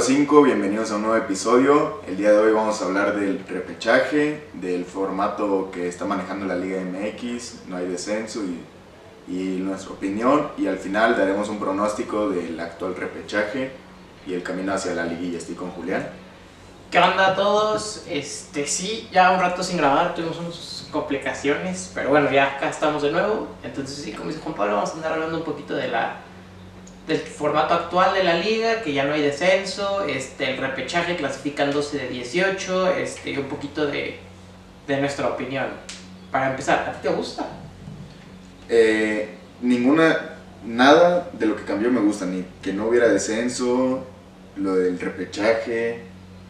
número 5, bienvenidos a un nuevo episodio. El día de hoy vamos a hablar del repechaje, del formato que está manejando la Liga MX, no hay descenso y, y nuestra opinión. Y al final daremos un pronóstico del actual repechaje y el camino hacia la liguilla. Estoy con Julián. ¿Qué onda a todos? Este, sí, ya un rato sin grabar, tuvimos unas complicaciones, pero bueno, ya acá estamos de nuevo. Entonces, sí, como dice Juan Pablo, vamos a andar hablando un poquito de la, del formato actual de la liga, que ya no hay descenso, este, el repechaje clasifican 12 de 18, este, un poquito de, de nuestra opinión. Para empezar, ¿a ti te gusta? Eh, ninguna, nada de lo que cambió me gusta, ni que no hubiera descenso, lo del repechaje.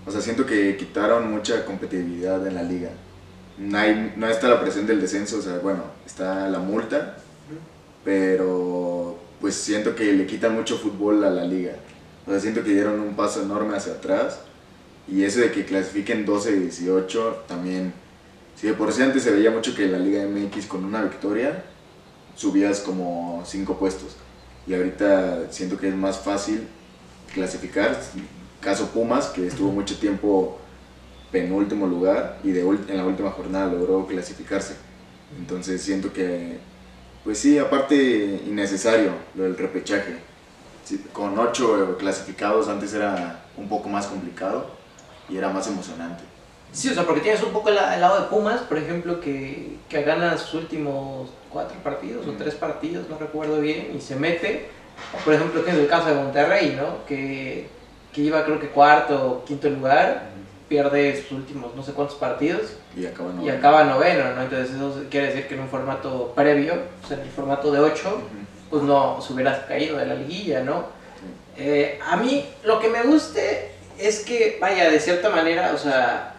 O sea, siento que quitaron mucha competitividad en la liga. No, hay- no está la presión del descenso, o sea, bueno, está la multa, pero pues siento que le quitan mucho fútbol a la liga. O sea, siento que dieron un paso enorme hacia atrás. Y eso de que clasifiquen 12 y 18 también. Si de por sí antes se veía mucho que la Liga MX con una victoria subías como 5 puestos. Y ahorita siento que es más fácil clasificar. Caso Pumas, que estuvo mucho tiempo penúltimo lugar y de en la última jornada logró clasificarse. Entonces siento que, pues sí, aparte innecesario lo del repechaje. Sí, con 8 clasificados antes era un poco más complicado y era más emocionante. Sí, o sea, porque tienes un poco el, el lado de Pumas, por ejemplo, que, que gana sus últimos cuatro partidos o Mm. tres partidos, no recuerdo bien, y se mete. O, por ejemplo, tienes el caso de Monterrey, ¿no? Que, que iba creo que cuarto o quinto lugar, pierde sus últimos no sé cuántos partidos Y acaba noveno, ¿no? Entonces eso quiere decir que en un formato previo, o sea, en el formato de 8, pues no se hubiera caído de la liguilla, ¿no? Eh, a mí lo que me guste es que, vaya, de cierta manera, o sea,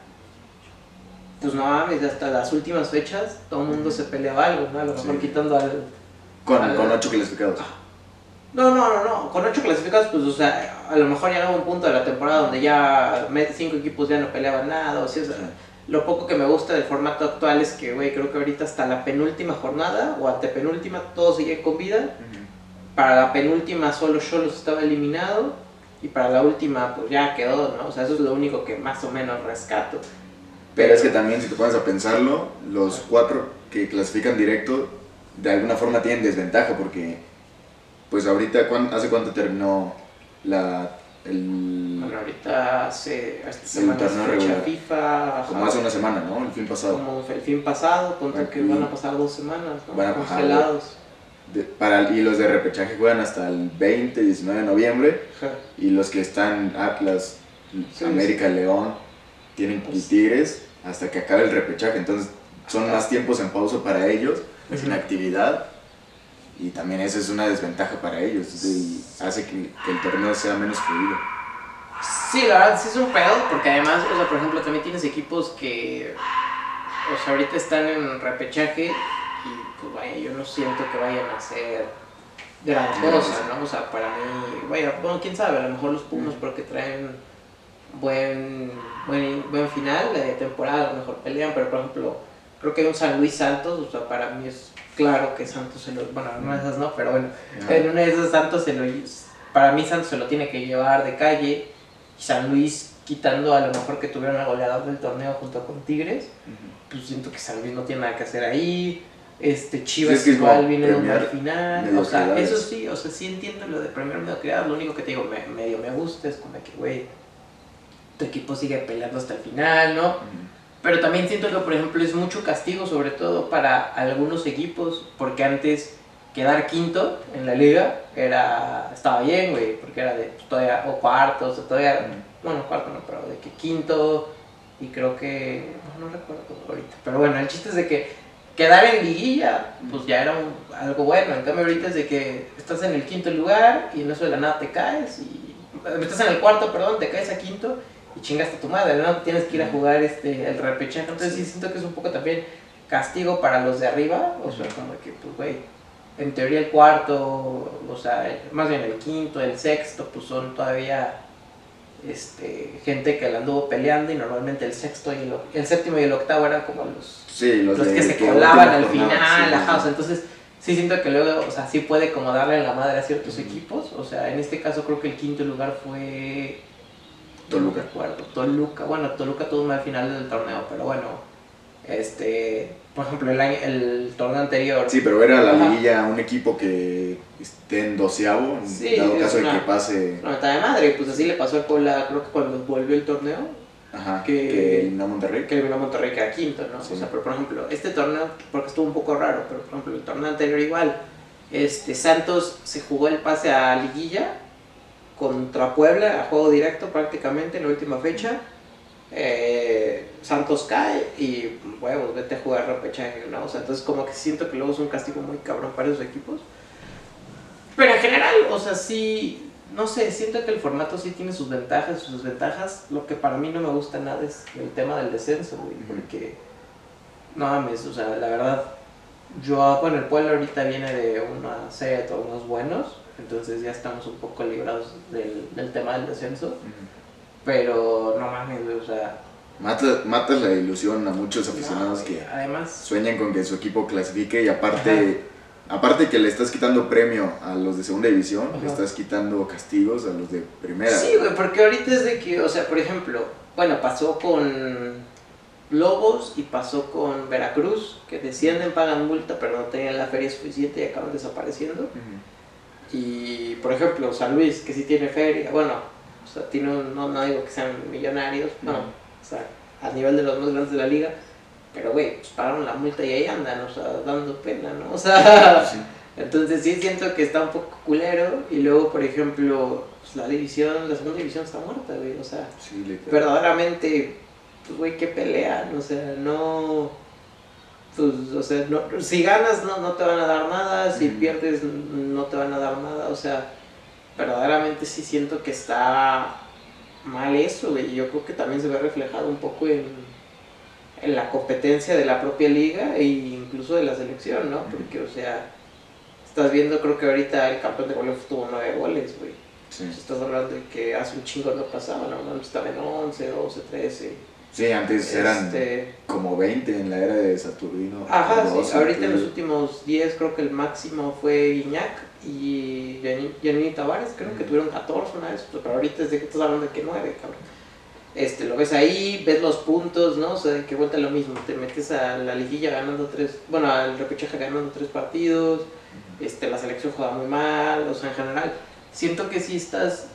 pues no mames, hasta las últimas fechas todo el mundo se peleaba algo, ¿no? A lo mejor Sí. quitando al... Con, Al- con 8 clasificados. No, no, no, no, con ocho clasificados, pues, o sea, a lo mejor llegó un punto de la temporada donde ya cinco equipos ya no peleaban nada, o sea, lo poco que me gusta del formato actual es que, güey, creo que ahorita hasta la penúltima jornada o antepenúltima todos siguen con vida. Para la penúltima solo Cholos estaba eliminado y para la última pues ya quedó, ¿no? O sea, eso es lo único que más o menos rescato. Pero es que también, si te pones a pensarlo, los cuatro que clasifican directo, de alguna forma tienen desventaja, porque, pues ahorita, ¿cuán- ¿hace cuánto terminó la, el, Bueno, ahorita hace esta El semana torneo fecha. FIFA, como hace una semana, ¿no? El fin pasado. como el fin pasado, ponte Bueno, que van a pasar dos semanas, ¿no? Van a pasar, Congelados. De- para, y los de repechaje juegan hasta el 20, 19 de noviembre, Ajá. y los que están Atlas, Sí, América, León, tienen y Pues- Tigres hasta que acabe el repechaje, entonces son Ajá. más tiempos en pausa para ellos, sin actividad, y también eso es una desventaja para ellos, y hace que, que el torneo sea menos fluido. Sí, la verdad sí es un pedo, porque además, o sea, por ejemplo, también tienes equipos que, o sea, ahorita están en repechaje y pues vaya, yo no siento que vayan a ser gran cosa, ¿no? O sea, para mí, vaya, bueno, quién sabe, a lo mejor los Pumas porque traen buen, buen, buen final de temporada, a lo mejor pelean, pero por ejemplo, creo que hay un San Luis Santos, o sea, para mí es claro que Santos se lo, bueno, no esas no, pero bueno, en una de esas Santos se lo, para mí Santos se lo tiene que llevar de calle. Y San Luis, quitando a lo mejor que tuvieron al goleador del torneo junto con Tigres, pues siento que San Luis no tiene nada que hacer ahí. Este Chivas Sí, es que es igual viene de un mal final. O sea, eso sí, o sea, sí entiendo lo de premiar mediocridad. Lo único que te digo, me- medio me gusta es como que, güey, tu equipo sigue peleando hasta el final, ¿no? Pero también siento que, por ejemplo, es mucho castigo, sobre todo para algunos equipos, porque antes quedar quinto en la liga era estaba bien, güey, porque era de pues, todavía, o cuartos, o todavía, bueno, cuarto no, pero de que quinto, y creo que, no, no recuerdo ahorita, pero bueno, el chiste es de que quedar en liguilla, pues ya era un- algo bueno, en cambio ahorita es de que estás en el quinto lugar y en eso de la nada te caes, y estás en el cuarto, perdón, te caes a quinto, y chingaste a tu madre, ¿no? Tienes que ir a jugar este, el repechaje. Entonces sí siento que es un poco también castigo para los de arriba. O sea, como que, pues, güey, en teoría el cuarto, o sea, más bien el quinto, el sexto, pues son todavía este, gente que la anduvo peleando y normalmente el sexto y el, el séptimo y el octavo eran como los, Sí, los, que se colaban al final, sí, ajá, sí. o sea, entonces sí siento que luego, o sea, sí puede como darle la madre a ciertos equipos. O sea, en este caso creo que el quinto lugar fue. Toluca. Recuerdo. Toluca. Bueno, Toluca tuvo un mal final del torneo, pero bueno. Este. Por ejemplo, el, año- el torneo anterior. Sí, pero era la liguilla un equipo que esté en doceavo, en Sí, dado caso de una- que pase, No, está de madre. Pues así le pasó a Puebla, creo que cuando volvió el torneo. ajá, que- que eliminó a Monterrey. que eliminó a Monterrey que era quinto, ¿no? Sí. O sea, pero por ejemplo, este torneo, porque estuvo un poco raro, pero por ejemplo, el torneo anterior igual, este, Santos se jugó el pase a liguilla contra Puebla, a juego directo prácticamente en la última fecha. Eh, Santos cae y huevos, vete a jugar repechaje, ¿no? O sea, entonces como que siento que luego es un castigo muy cabrón para esos equipos. Pero en general, o sea, sí, no sé, siento que el formato sí tiene sus ventajas sus desventajas. Lo que para mí no me gusta nada es el tema del descenso, güey, porque no mames, o sea, la verdad, yo, bueno, el pueblo ahorita viene de una serie de torneos buenos, entonces ya estamos un poco librados del, del tema del descenso, Ujú. pero no mames, güey, o sea, Mata- matas la ilusión a muchos aficionados no, que además, sueñan con que su equipo clasifique y aparte, aparte que le estás quitando premio a los de segunda división, le estás quitando castigos a los de primera. Sí, güey, porque ahorita es de que, o sea, por ejemplo, bueno, pasó con Lobos y pasó con Veracruz, que descienden, pagan multa, pero no tenían la feria suficiente y acaban desapareciendo. Ujú. Y, por ejemplo, San Luis, que sí tiene feria, bueno, o sea, tiene un- no, no digo que sean millonarios, no, o sea, a nivel de los más grandes de la liga, pero, güey, pues pagaron la multa y ahí andan, o sea, dando pena, ¿no? O sea, Sí. entonces sí siento que está un poco culero y luego, por ejemplo, pues, la división, la segunda división está muerta, güey, o sea, Sí, verdaderamente, pues, güey, qué pelean, o sea, no, pues, o sea, no, si ganas no, no te van a dar nada, si pierdes no te van a dar nada, o sea, verdaderamente sí siento que está mal eso, güey, y yo creo que también se ve reflejado un poco en, en la competencia de la propia liga e incluso de la selección, ¿no? Porque, o sea, estás viendo, creo que ahorita el campeón de goleo tuvo nueve goles, güey. Sí. Estás hablando de que hace un chingo no pasaba, normalmente estaba en 11, 12, 13. Sí, antes eran Este, como 20 en la era de Saturnino. Ajá, sí, 12, ahorita en los últimos 10 creo que el máximo fue Iñak y Yanini Tavares, creo que tuvieron 14 una vez, pero ahorita es de que estás hablando de que 9, cabrón. Este, lo ves ahí, ves los puntos, ¿no? O sea, de que vuelta lo mismo, te metes a la liguilla ganando tres, bueno, al repechaje ganando tres partidos, este, la selección juega muy mal, o sea, en general, siento que sí estás...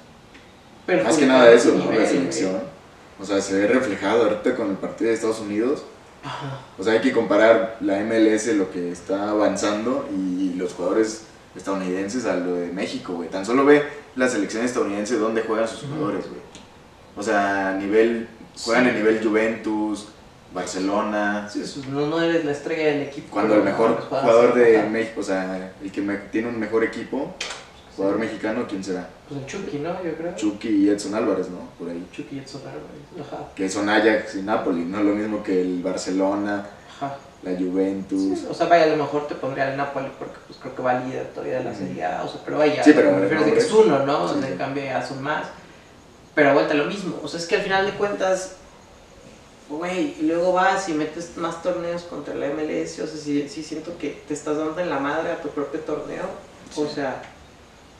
Más que nada eso, ¿no? La selección. O sea, se ve reflejado ahorita con el partido de Estados Unidos. Ajá. O sea, hay que comparar la MLS, lo que está avanzando, y los jugadores estadounidenses a lo de México, güey. Tan solo ve la selección estadounidense donde juegan sus jugadores, güey. O sea, a nivel, juegan Sí. en nivel Juventus, Barcelona. Sí, eso, no, no eres la estrella del equipo. Cuando el mejor jugador de. México, o sea, el que me- tiene un mejor equipo, jugador mexicano, ¿quién será? Pues el Chucky, ¿no? Yo creo. Chucky y Edson Álvarez, ¿no? Por ahí. Chucky y Edson Álvarez. Ajá. Que son Ajax y Napoli, no lo mismo que el Barcelona, Ajá. la Juventus. Sí, o sea, vaya, a lo mejor te pondría el Napoli porque pues creo que va líder todavía la. Serie A, o sea, pero vaya, Sí, pero me refiero a que es uno, ¿no? O Sí, sea, sí. en cambio ya son más. Pero vuelta lo mismo, o sea, es que al final de cuentas, güey, y luego vas y metes más torneos contra la MLS, o sea, sí, sí siento que te estás dando en la madre a tu propio torneo, o sea,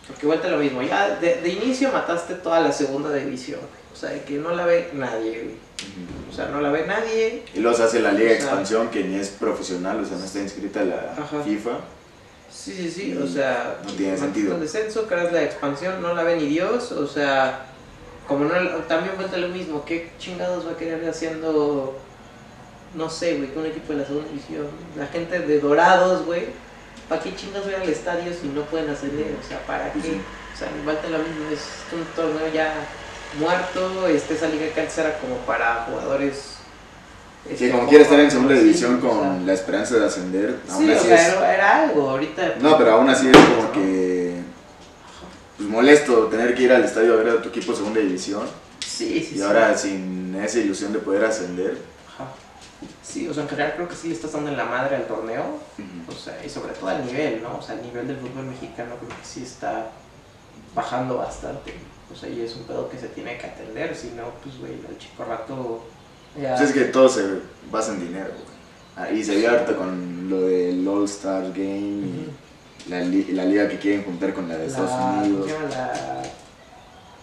porque vuelta lo mismo, ya de, de inicio mataste toda la segunda división, o sea, de que no la ve nadie, güey. O sea, no la ve nadie, Y se hace la Liga O sea- Expansión, que ni es profesional, o sea, no está inscrita en la Ajá. FIFA. Sí, sí, sí, o sea, no tiene sentido. el descenso, creas la expansión, no la ve ni Dios, o sea, como no, también vuelta lo mismo, ¿qué chingados va a querer haciendo, no sé, güey, con un equipo de la segunda división? La gente de Dorados, güey, ¿para qué chingados van al estadio si no pueden ascender? O sea, ¿para qué? Sí. O sea, vuelta lo mismo, es un torneo ya muerto, este, esa liga que antes era como para jugadores... Que este, como quiere estar en segunda sí, división o con sea, la esperanza de ascender, aún Sí, o sea, es... era, era algo, ahorita... No, pero aún así es como que... Pues molesto tener que ir al estadio a ver a tu equipo de segunda división Sí, sí, y sí. ahora sin esa ilusión de poder ascender. Sí, o sea, en general creo que sí le estás dando en la madre al torneo, o sea, y sobre todo al nivel, ¿no? O sea, el nivel del fútbol mexicano creo que sí está bajando bastante, o sea, y es un pedo que se tiene que atender, si no, pues, güey, el chico rato ya... Pues es que todo se basa en dinero, güey. Ah, y se vio harto con lo del All Star Game, y la, li- la liga que quieren juntar con la de Estados Unidos. la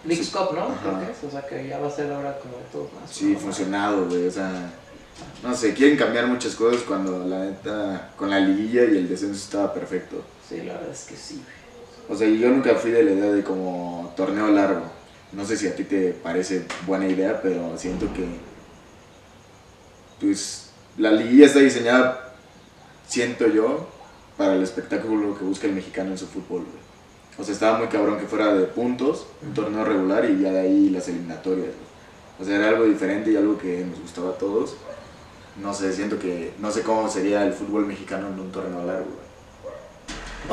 Leagues Sí. Cup, ¿no? Creo que es, o sea que ya va a ser ahora como de todos más. Sí, funcionado, güey, o sea, no sé, quieren cambiar muchas cosas cuando la neta, con la liguilla y el descenso estaba perfecto. Sí, la verdad es que sí. O sea, yo nunca fui de la idea de como torneo largo. No sé si a ti te parece buena idea, pero siento que pues la liguilla está diseñada, siento yo, para el espectáculo que busca el mexicano en su fútbol. güey. O sea, estaba muy cabrón que fuera de puntos, un torneo regular y ya de ahí las eliminatorias. güey. O sea, era algo diferente y algo que nos gustaba a todos. No sé, siento que no sé cómo sería el fútbol mexicano en un torneo largo.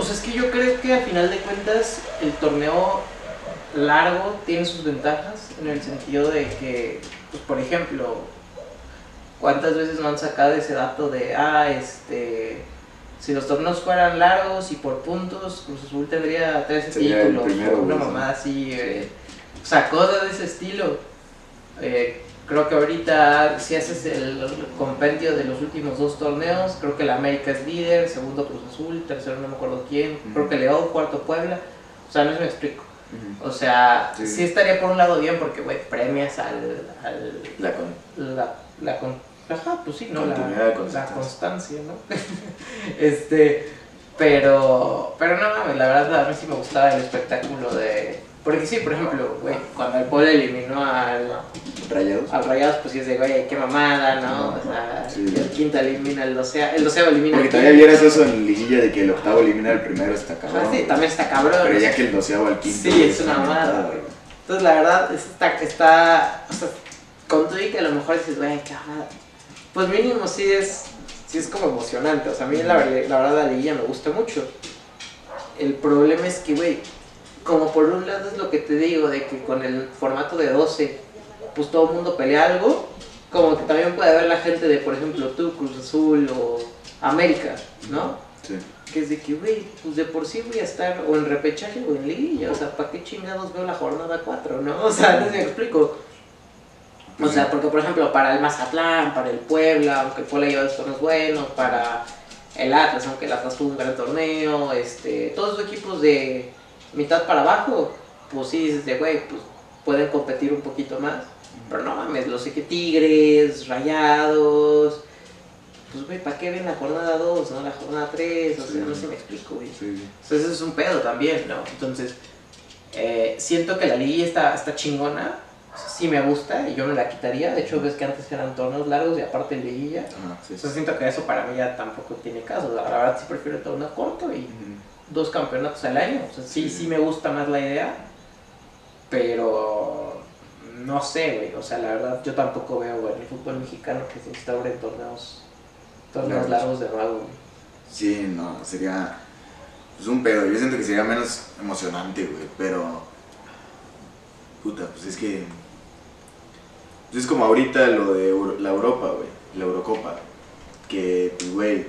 sea, es que yo creo que a final de cuentas el torneo largo tiene sus ventajas en el sentido de que, pues, por ejemplo, ¿cuántas veces no han sacado ese dato de, ah, este, si los torneos fueran largos y por puntos, Cruz Azul tendría 13 Sería el títulos primero, una sí. mamá así, eh, o sea, cosas de ese estilo. Eh, creo que ahorita si haces el compendio de los últimos dos torneos, creo que el América es líder, segundo Cruz Azul, tercero no me acuerdo quién, creo Ujú. que León, cuarto Puebla, o sea, no si me explico. O sea, sí, Sí. estaría por un lado bien porque, güey, premias al, al La con- la, la con, ajá, pues sí, ¿no? La, la consistencia. constancia, ¿no? este, pero, pero no mames, la verdad a mí sí me gustaba el espectáculo de, porque sí, por ejemplo, güey, cuando el Puebla eliminó al, Rayados. al Rayados, pues sí es de, güey, qué mamada, ¿no? O sea, Sí. el quinto elimina el doceo, el doceo elimina Porque todavía vieras eso en liguilla de que el octavo elimina al primero está cabrón. Ah, sí, güey. también está cabrón. Pero ya que el doceavo al quinto. Sí, es una mamada, güey. Entonces, la verdad, es- está, está, o sea, con todo y que a lo mejor dices, güey, qué mamada. Pues mínimo sí es, sí es como emocionante. O sea, a mí la, verdad- la verdad la liguilla me gusta mucho. El problema es que, güey, como por un lado es lo que te digo, de que con el formato de 12, pues todo el mundo pelea algo, como que también puede haber la gente de, por ejemplo, tú, Cruz Azul o América, ¿no? Sí. Que es de que, güey, pues de por sí voy a estar o en repechaje o en liguilla, o sea, ¿para qué chingados veo la jornada 4, no? O sea, no me explico. O sea, porque por ejemplo, para el Mazatlán, para el Puebla, aunque el Puebla lleva dos torneos buenos, para el Atlas, aunque el Atlas tuvo un gran torneo, este, todos los equipos de mitad para abajo, pues sí dices de, güey, pues pueden competir un poquito más. Pero no mames, los que Tigres, Rayados, pues güey, ¿para qué ven la jornada 2, no la jornada 3? O sea, Sí. no sé si me explico, güey. Sí. Entonces eso es un pedo también, ¿no? Entonces, eh, siento que la liguilla está, está chingona, sí me gusta y yo me la quitaría. De hecho, ves que antes eran torneos largos y aparte liguilla. Ajá, sí. Entonces siento que eso para mí ya tampoco tiene caso. La verdad sí prefiero el torneo corto y. dos campeonatos al año. O sea, sí, Sí. me gusta más la idea, pero no sé, güey. O sea, la verdad yo tampoco veo güey, en el fútbol mexicano que se instauren torneos, torneos Largos. largos de nuevo, güey. Sí, no, sería pues, un pedo. Yo siento que sería menos emocionante, güey, pero. Puta, pues es que. pues es como ahorita lo de Euro- la Europa, güey, la Eurocopa. Que, pues, güey,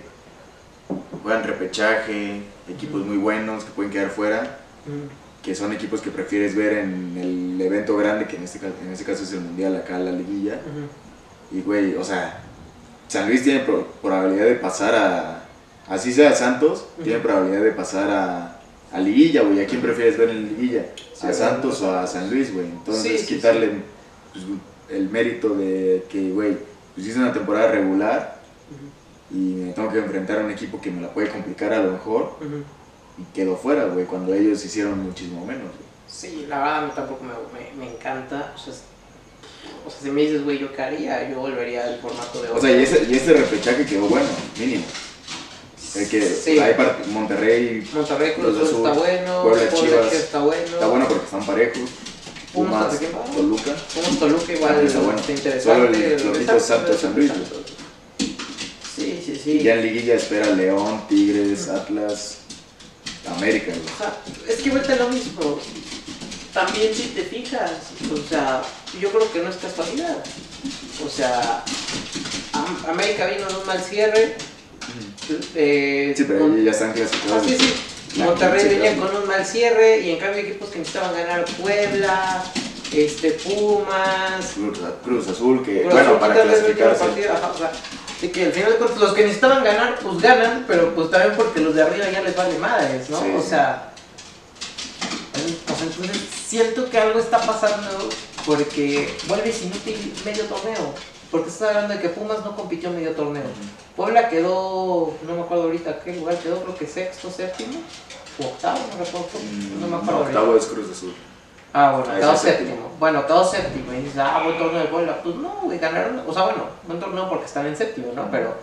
juegan repechaje, equipos muy buenos que pueden quedar fuera, Mm. que son equipos que prefieres ver en el evento grande, que en este, ca- en este caso es el Mundial, acá la liguilla. Y, güey, o sea, San Luis tiene pro- probabilidad de pasar a. Así sea Santos, tiene probabilidad de pasar a, a Liguilla, güey. ¿A quién prefieres ver en Liguilla? Sí, ¿A. Santos o a San Luis, güey? Entonces, Sí, quitarle pues, el mérito de que, güey, pues hice una temporada regular. Y me tengo que enfrentar a un equipo que me la puede complicar a lo mejor y quedo fuera, güey, cuando ellos hicieron muchísimo menos, güey. Sí, la verdad a mí tampoco me, me, me encanta. O sea, es- o sea, si me dices, güey, ¿yo qué haría? Yo volvería al formato de O sea, y ese, y ese repechaje quedó bueno, mínimo. El que Sí. hay part- Monterrey Monterrey Cruz Azul está bueno, Puebla, Chivas, está bueno. está bueno porque están parejos. Pumas. Toluca. Pumas Toluca igual está bueno. está interesante. Solo el flojito Santos, San Luis, Santos. Sí. Y ya en liguilla espera León, Tigres, Atlas, América, güey. O sea, es que vuelta lo mismo. También si te fijas, o sea, yo creo que no es casualidad. O sea, Am- América vino en un mal cierre. eh, Sí, pero ellos ya están Ah, clasificados. sí, sí. La Monterrey venía con un mal cierre y en cambio equipos que necesitaban ganar Puebla, este, Pumas, Cruz, Cruz Azul, que Cruz bueno, Azul para clasificarse. partido, ajá, o sea, de que al final de cuentas los que necesitaban ganar, pues ganan, pero pues también porque los de arriba ya les vale madres, ¿no? Sí, o sea, entonces siento que algo está pasando porque vuelves inútil medio torneo. Porque estás hablando de que Pumas no compitió medio torneo. Puebla quedó, no me acuerdo ahorita qué lugar quedó, creo que sexto, séptimo, o octavo, no recuerdo, no me acuerdo. ahorita. Mm, Octavo es Cruz Azul. Ah, bueno, Ah, quedó séptimo. séptimo. Bueno, quedó séptimo. Y dices, ah, buen torneo de Puebla. Pues no, güey, ganaron. O sea, bueno, buen torneo porque están en séptimo, ¿no? Pero,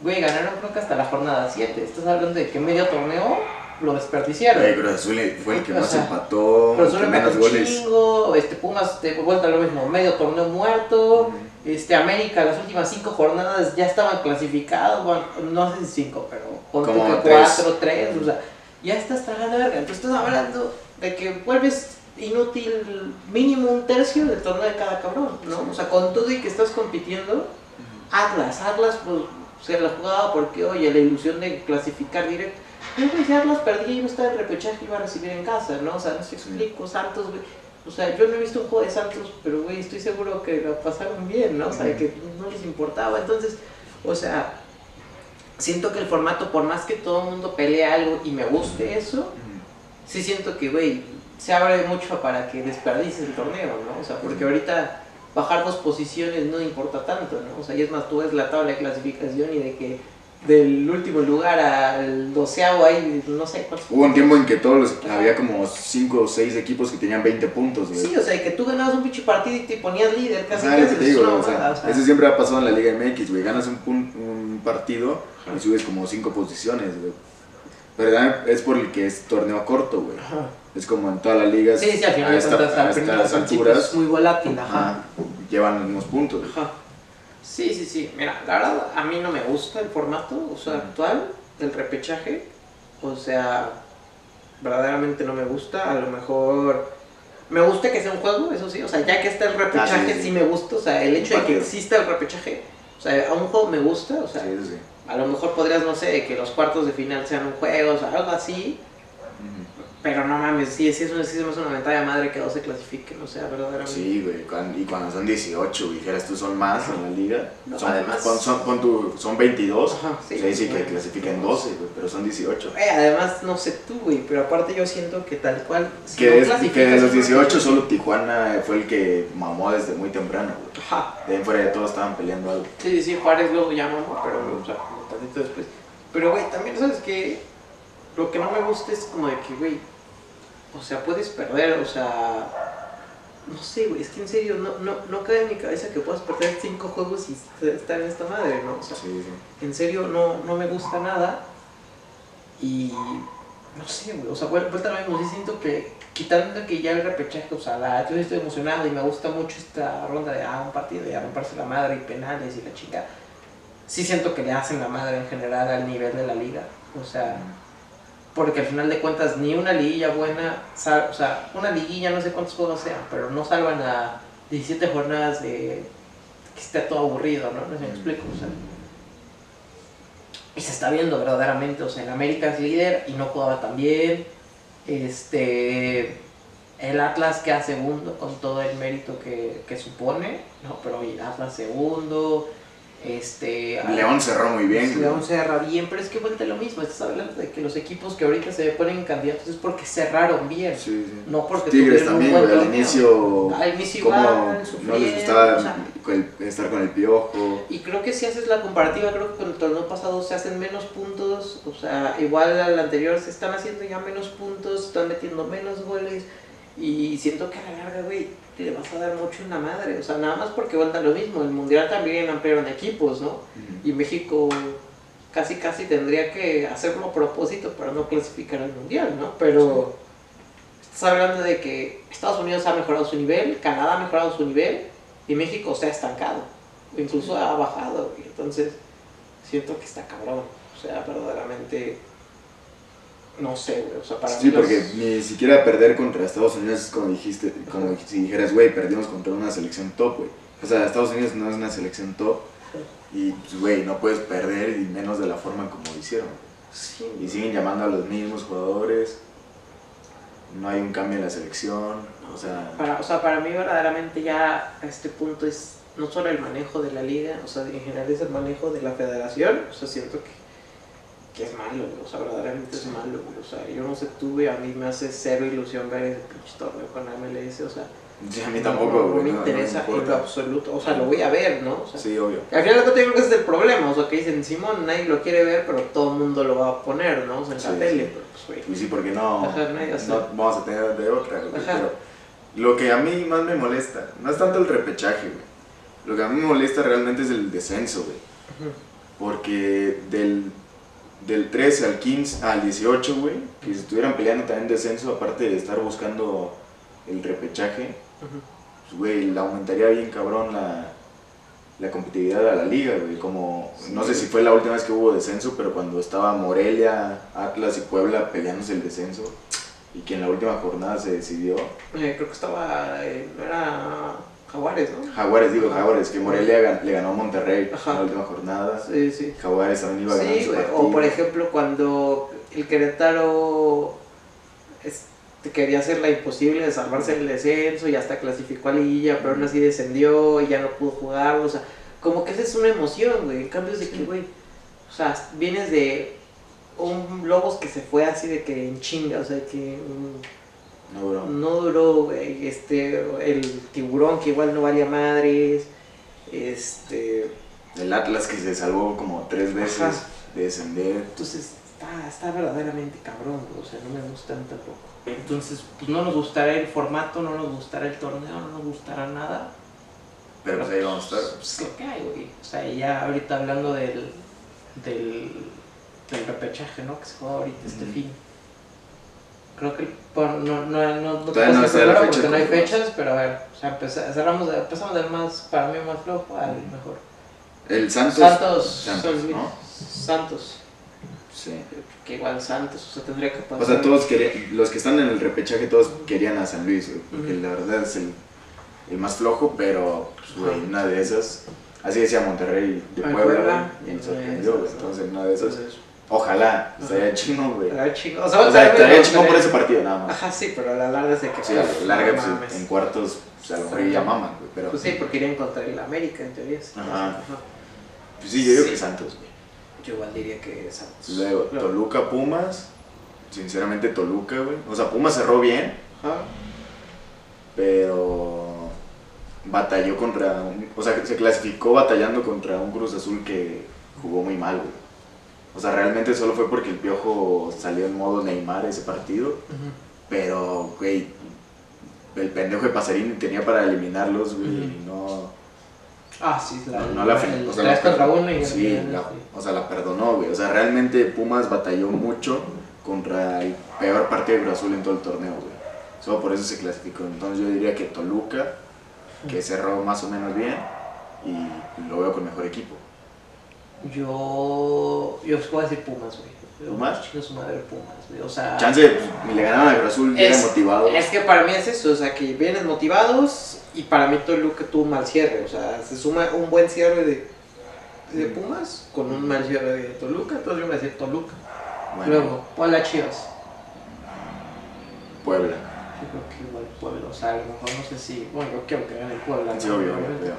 güey, ganaron creo que hasta la jornada 7. Estás hablando de que medio torneo lo desperdiciaron. Güey, Cruz Azul fue el que O más sea, empató, solo que menos goles. chingo. Este, Pumas, de vuelta lo mismo. Medio torneo muerto. Este, América, las últimas cinco jornadas ya estaban clasificados. Bueno, no sé si cinco, pero ponte que cuatro, tres. O sea, ya estás tragando verga. Entonces estás hablando de que vuelves inútil mínimo un tercio del torneo de cada cabrón, ¿no? O sea, con todo y que estás compitiendo, Atlas, Atlas pues se la jugaba porque, oye, la ilusión de clasificar directo. Pero pues, si Atlas perdía y iba a estar en repechaje iba a recibir en casa, ¿no? O sea, no se explico, Santos, güey. O sea, yo no he visto un juego de Santos, pero, güey, estoy seguro que lo pasaron bien, ¿no? O sea, que no les importaba. Entonces, o sea, siento que el formato, por más que todo el mundo pelee algo y me guste eso, sí siento que, güey, se abre mucho para que desperdices el torneo, ¿no? O sea, porque ahorita bajar dos posiciones no importa tanto, ¿no? O sea, y es más, tú ves la tabla de clasificación y de que del último lugar al doceavo hay no sé cuántos. Hubo un tiempo en que todos los, había como 5 o 6 equipos que tenían 20 puntos, güey. Sí, o sea, que tú ganabas un pinche partido y te ponías líder casi que te digo, una o sea, mamada, o sea. eso siempre ha pasado en la Liga MX, güey. Ganas un, un partido Ajá. y subes como 5 posiciones, güey. Pero también es por el que es torneo corto, güey. Ajá. Es como en todas las ligas. Sí, sí, al final a esta- cuentas, a estas alturas es muy volátil, ajá. ajá, llevan los mismos puntos. Ajá. Sí, sí, sí. Mira, la verdad, a mí no me gusta el formato, o sea, actual del repechaje. O sea, verdaderamente no me gusta. A lo mejor me gusta que sea un juego, eso sí. O sea, ya que está el repechaje, Ah, sí, sí, sí. me gusta. O sea, el hecho de que exista el repechaje, o sea, a un juego me gusta. O sea, Sí, sí. A lo mejor podrías, no sé, que los cuartos de final sean un juego, o algo así. Pero no mames, sí, sí, es una, sí, es una mentada de madre que dos se clasifiquen, o sea, verdaderamente. Sí, güey, y cuando son 18, dijeras tú son más en la liga, No, son, además- pon, son, pon tu- son 22, Ajá, sí. o sea, dice que Bueno. clasifican 12, güey, pero son 18. Eh, además, no sé tú, güey, pero aparte yo siento que tal cual. si Que, no es- que de los en una 18 cosa- solo Tijuana fue el que mamó desde muy temprano, güey. Ajá. De ahí fuera de todos estaban peleando algo. Sí, sí, sí, Juárez luego ya mamó, pero, o sea, como tantito después. Pero, güey, también, ¿sabes qué? Lo que no me gusta es como de que, güey, o sea, puedes perder, o sea. No sé, güey, es que en serio, no, no, no cabe en mi cabeza que puedas perder cinco juegos y estar en esta madre, ¿no? O sea, Sí, sí. en serio no, no me gusta nada. Y no sé, güey, o sea, vuel- vuelta lo mismo, sí siento que quitando que ya el repechaje, o sea, la, yo estoy emocionado y me gusta mucho esta ronda de ah, un partido y a romperse la madre y penales y la chica. Sí siento que le hacen la madre en general al nivel de la liga. O sea, porque al final de cuentas ni una liguilla buena, o sea, una liguilla no sé cuántos juegos sean, pero no salvan a 17 jornadas de que esté todo aburrido, ¿no? No si me explico, o sea. Y se está viendo verdaderamente, o sea, el América es líder y no jugaba tan bien. Este, el Atlas queda segundo con todo el mérito que, que supone, ¿no? Pero el Atlas segundo, este... León cerró muy bien, güey. León cerra bien, pero es que vuelta lo mismo, estás hablando de que los equipos que ahorita se ponen candidatos es porque cerraron bien, Sí, sí. no porque Tigres un también, buen güey, al inicio, Al inicio como igual, no les gustaba o sea, estar con el piojo. y creo que si haces la comparativa, creo que con el torneo pasado se hacen menos puntos, o sea, igual al anterior se están haciendo ya menos puntos, están metiendo menos goles, y siento que a la larga, güey, te vas a dar mucho en la madre, o sea, nada más porque vuelta lo mismo, el Mundial también ampliaron equipos, ¿no? Y México casi casi tendría que hacerlo a propósito para no clasificar al Mundial, ¿no? Pero estás hablando de que Estados Unidos ha mejorado su nivel, Canadá ha mejorado su nivel, y México se ha estancado, incluso ha bajado, y entonces siento que está cabrón, o sea, verdaderamente, no sé, güey, o sea, para Sí, mí los- porque ni siquiera perder contra Estados Unidos es como dijiste, como si dijeras, güey, perdimos contra una selección top, güey. O sea, Estados Unidos no es una selección top y, pues, güey, no puedes perder y menos de la forma como lo hicieron. Sí, Y siguen llamando a los mismos jugadores, no hay un cambio en la selección, o sea, para, o sea, para mí verdaderamente ya a este punto es no solo el manejo de la liga, o sea, en general es el manejo de la federación, o sea, siento que, que es malo, güey, o sea, verdaderamente es malo, güey, o sea, yo no sé tú, güey, a mí me hace cero ilusión ver ese pinche torneo con la MLS, o sea, Sí, a mí tampoco, no, no me no- no interesa en lo absoluto, o sea, lo voy a ver, ¿no? O sea, Sí, obvio. al final yo creo que ese es el problema, o sea, que dicen, Simón, nadie lo quiere ver, pero todo el mundo lo va a poner, ¿no? O sea, en Sí, la sí. tele, pero pues, güey. Y sí, porque no, Ajá, no vamos a tener de otra, güey. Pero lo que a mí más me molesta, no es tanto el repechaje, güey. Lo que a mí me molesta realmente es el descenso, güey. Porque del, del 13 al 15, al 18, güey, que se estuvieran peleando también descenso, aparte de estar buscando el repechaje, pues, güey, le aumentaría bien cabrón la, la competitividad a la liga, güey. Como, no sé si fue la última vez que hubo descenso, pero cuando estaba Morelia, Atlas y Puebla peleándose el descenso, y que en la última jornada se decidió, Eh, creo que estaba, eh, era Jaguares, ¿no? Jaguares, digo Jaguares, que Morelia le ganó a Monterrey Ajá. en la última jornada, Sí, sí. Jaguares también iba a ganar Sí, su partido. O por ejemplo, cuando el Querétaro este, quería hacer la imposible de salvarse del descenso y hasta clasificó a liguilla, pero aún así descendió y ya no pudo jugar. O sea, como que esa es una emoción, güey. En cambio es de que, güey, o sea, vienes de un Lobos que se fue así de que en chinga, o sea, que mm, No, bro. no duró, güey. Este, el tiburón que igual no valía madres. Este. El Atlas que se salvó como tres veces Ajá. de descender. Entonces está, está verdaderamente cabrón, güey, o sea, no me gustan tampoco. Entonces, pues no nos gustará el formato, no nos gustará el torneo, no nos gustará nada. Pero pues ahí vamos a estar. Pues, es lo que hay, güey. O sea, ya ahorita hablando del, del, del repechaje, ¿no? Que se juega ahorita este fin. Creo que bueno, no, no, no, no, Todavía no está la fecha porque no hay fechas, pero a ver, o sea, empeza- cerramos de- empezamos del más, para mí más flojo al mejor. El Santos. Santos, Santos, San- ¿no? Santos, Sí. que igual Santos, o sea, tendría que pasar. O sea, todos querían, los que están en el repechaje, todos querían a San Luis, güey, porque la verdad es el, el más flojo, pero, pues, güey, una de esas, así decía Monterrey de Puebla, Puebla, y me sorprendió, entonces una de esas, Entonces, ojalá, Ajá. estaría chingón, güey. estaría chingón. O sea, O estaría no, chingón por ese partido, nada más. Ajá, sí, pero a la larga se que Sí, a la larga, no pues, en cuartos, pues, a lo mejor ya maman, güey, pero, Pues sí, porque irían contra el América en teoría. sí. Ajá. pues sí, yo digo Sí. que Santos, güey. Yo igual diría que Santos. Luego. Toluca, Pumas, sinceramente Toluca, güey, o sea, Pumas cerró bien, Ajá. pero batalló contra un, o sea, se clasificó batallando contra un Cruz Azul que jugó muy mal, güey. O sea, realmente solo fue porque el Piojo salió en modo Neymar ese partido, pero, güey, el pendejo de Pasarini tenía para eliminarlos, güey, y no, Ah, sí, la, no, no la el o sea, la contra per- uno y sí, el- la- o sea, la perdonó, güey. O sea, realmente Pumas batalló mucho contra el peor partido de Cruz Azul en todo el torneo, güey. Solo por eso se clasificó. Entonces yo diría que Toluca, que cerró más o menos bien, y lo veo con mejor equipo. Yo. Yo os voy a decir Pumas, güey. ¿Pumas? chinga su madre Pumas, güey. O sea. Chance, pues, le ganaron a Cruz Azul, ya Es- era motivado. Es que para mí es eso, o sea, que vienen motivados y para mí Toluca tuvo un mal cierre, o sea, se suma un buen cierre de, de Pumas con un mal cierre de Toluca, entonces yo me voy a decir Toluca. Bueno, Luego, Puebla Chivas. Puebla. Yo creo que igual Puebla, o sea, a lo mejor no sé si, bueno, yo quiero que gane Puebla. Sí, obvio, obvio.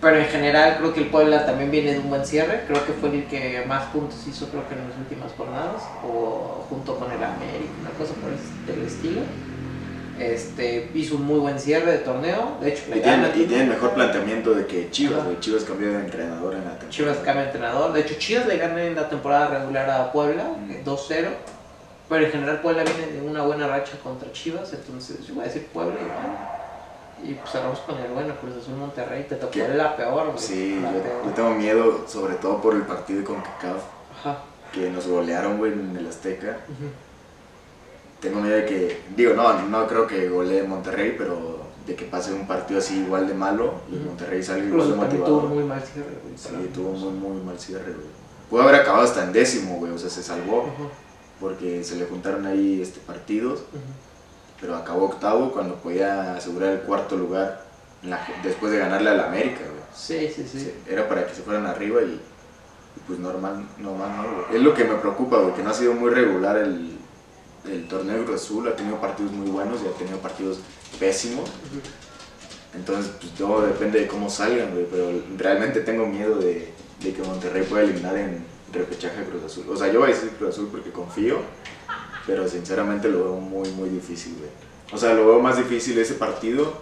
Pero en general creo que el Puebla también viene de un buen cierre, creo que fue el que más puntos hizo creo que en las últimas jornadas, o junto con el América, una cosa por el estilo. Este, hizo un muy buen cierre de torneo, de hecho Y gana. y tienen mejor planteamiento de que Chivas, Ajá. Chivas cambió de entrenador en la temporada. Chivas cambia de entrenador, de hecho Chivas le gana en la temporada regular a Puebla, Mm. eh, 2-0, pero en general Puebla viene de una buena racha contra Chivas, entonces yo voy a decir Puebla igual. Y pues cerramos con el bueno, Cruz Azul Monterrey, te tocó ¿Qué? la peor, güey, Sí, la yo, peor. yo tengo miedo, sobre todo por el partido con CACAF, Ajá. que nos golearon, güey, en el Azteca. Tengo miedo de que, digo, no, no creo que golee Monterrey, pero de que pase un partido así igual de malo y. Monterrey salga igual de motivado. tuvo muy mal cierre, güey. Sí, tuvo muy, muy mal cierre, güey. Pudo haber acabado hasta en décimo, güey, o sea, se salvó porque se le juntaron ahí este, partidos. Pero acabó octavo cuando podía asegurar el cuarto lugar la- después de ganarle al América, güey. Sí, sí, sí. Sí, Era para que se fueran arriba y, y pues normal, normal no, güey. Es lo que me preocupa, güey, que no ha sido muy regular el, el torneo de Cruz Azul, ha tenido partidos muy buenos y ha tenido partidos pésimos. Entonces, pues todo depende de cómo salgan, güey. Pero realmente tengo miedo de, de que Monterrey pueda eliminar en repechaje a Cruz Azul. O sea, yo voy a decir Cruz Azul porque confío, pero sinceramente lo veo muy, muy difícil, güey. O sea, lo veo más difícil ese partido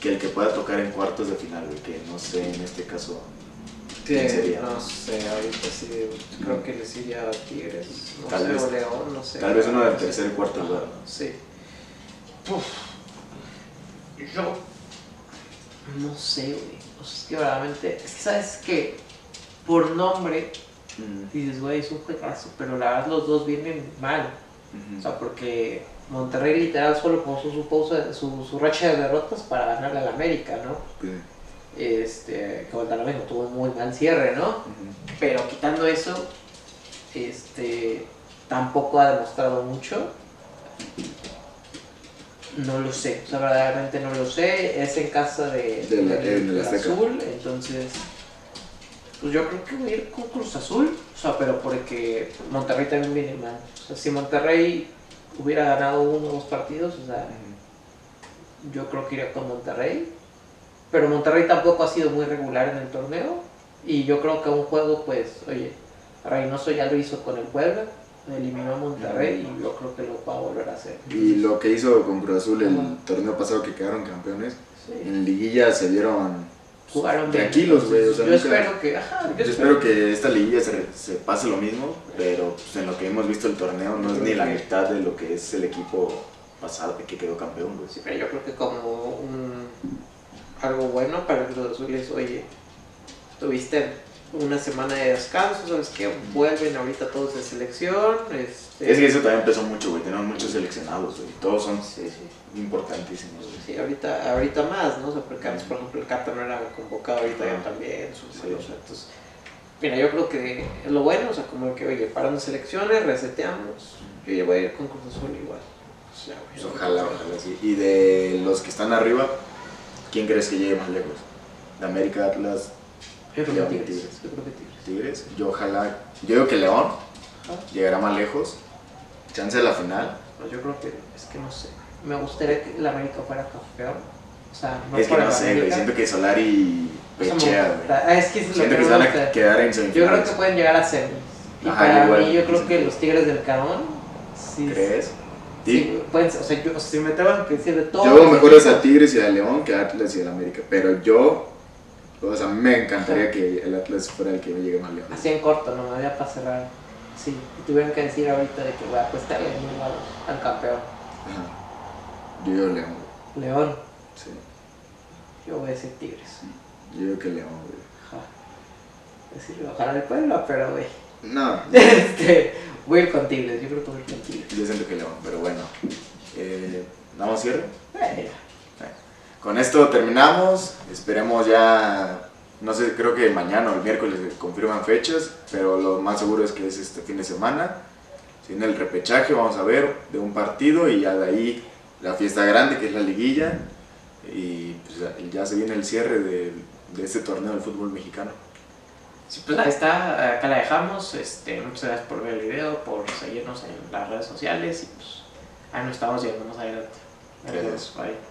que el que pueda tocar en cuartos de final, güey. Que no sé en este caso quién sería. no sé, ahorita sí, creo que les iría a Tigres, no Tal sé, vez- o León, no sé. Tal vez uno del tercer y cuarto lugar. ¿no? Sí. Uf. Yo no sé, güey. O sea, es que verdaderamente, es que sabes que por nombre Mm, dices, güey, es un juegazo, pero la verdad los dos vienen mal. O sea, porque Monterrey literal solo puso su, pausa- su, su racha de derrotas para ganarle al América, ¿no? Este, que mismo, tuvo un muy mal cierre, ¿no? Pero quitando eso, este, tampoco ha demostrado mucho. No lo sé, o sea, verdaderamente no lo sé. Es en casa de, De la-. Azul, entonces, pues yo creo que voy a ir con Cruz Azul, o sea, pero porque Monterrey también viene mal. O sea, si Monterrey hubiera ganado uno o dos partidos, o sea, yo creo que iría con Monterrey. Pero Monterrey tampoco ha sido muy regular en el torneo. Y yo creo que un juego, pues, oye, Reynoso ya lo hizo con el Puebla, eliminó a Monterrey y yo creo que lo va a volver a hacer. Y lo que hizo con Cruz Azul el torneo pasado que quedaron campeones, Sí, en liguilla se vieron jugaron bien. tranquilos, güey. O sea, yo nunca- espero que, ajá, Yo espero que esta liguilla se, se pase lo mismo, pero pues, en lo que hemos visto el torneo no es ni la mitad de lo que es el equipo pasado que quedó campeón, güey. Sí, pero yo creo que como un, algo bueno para el Cruz Azul es, oye, tuviste una semana de descanso, ¿sabes qué? Vuelven ahorita todos de selección. Este, Es que eso también empezó mucho, güey. Tenemos muchos seleccionados, güey. Todos son Sí, sí. importantísimos, güey. Sí, ahorita, ahorita más, ¿no? O sea, porque antes, por ejemplo, el Cata no era convocado, ahorita ya Ajá. también. sus- Sí. o sea, entonces, mira, yo creo que es lo bueno, o sea, como que, oye, parando selecciones, reseteamos. Yo ya voy a ir con Cruz Azul igual. O sea, Pues ojalá, ojalá, sí. Y de los que están arriba, ¿quién crees que llegue más lejos? ¿De América, Atlas, Yo creo que Tigres. Tigres. Yo creo que Tigres. Tigres? Yo ojalá. Yo digo que León Ajá. llegará más lejos. Chance de la final. No, yo creo que, es que no sé. Me gustaría que el América fuera campeón. O sea, no es que no sé, güey. Siento que Solari me pechea, güey. Ah, es que es Siento que se van a quedar en Yo creo semifinales. que pueden llegar a semis. Y Ajá, para igual, mí, yo creo que los Tigres del Carón, sí. ¿Crees? Sí, pueden o sea, yo, si me tengo que decir de todo. Yo veo mejores a Tigres y a León que a Atlas y al América. Pero yo, o sea, a me encantaría que el Atlas fuera el que me llegue más lejos. Así en corto, no me había para cerrar. Sí, y tuvieran que decir ahorita de que voy a apostarle muy mal al campeón. Ajá. Yo digo León, güey. León, Sí. yo voy a decir Tigres. Yo digo que León, güey. Ajá. Decir, ojalá el pueblo, pero güey. No, Este, voy a ir con Tigres, yo creo que voy a ir con Tigres. yo siento que León, pero bueno. Eh, ¿Nada más cierre? Eh, Con esto terminamos. Esperemos ya. No sé, creo que mañana o el miércoles confirman fechas, pero lo más seguro es que es este fin de semana. Tiene el repechaje, vamos a ver, de un partido y ya de ahí la fiesta grande que es la liguilla. Y pues ya- se viene el cierre de, de este torneo del fútbol mexicano. Sí, pues ahí está, acá la dejamos. Este, muchas gracias por ver el video, por seguirnos en las redes sociales y pues ahí nos estamos viendo más adelante. Gracias. Bye.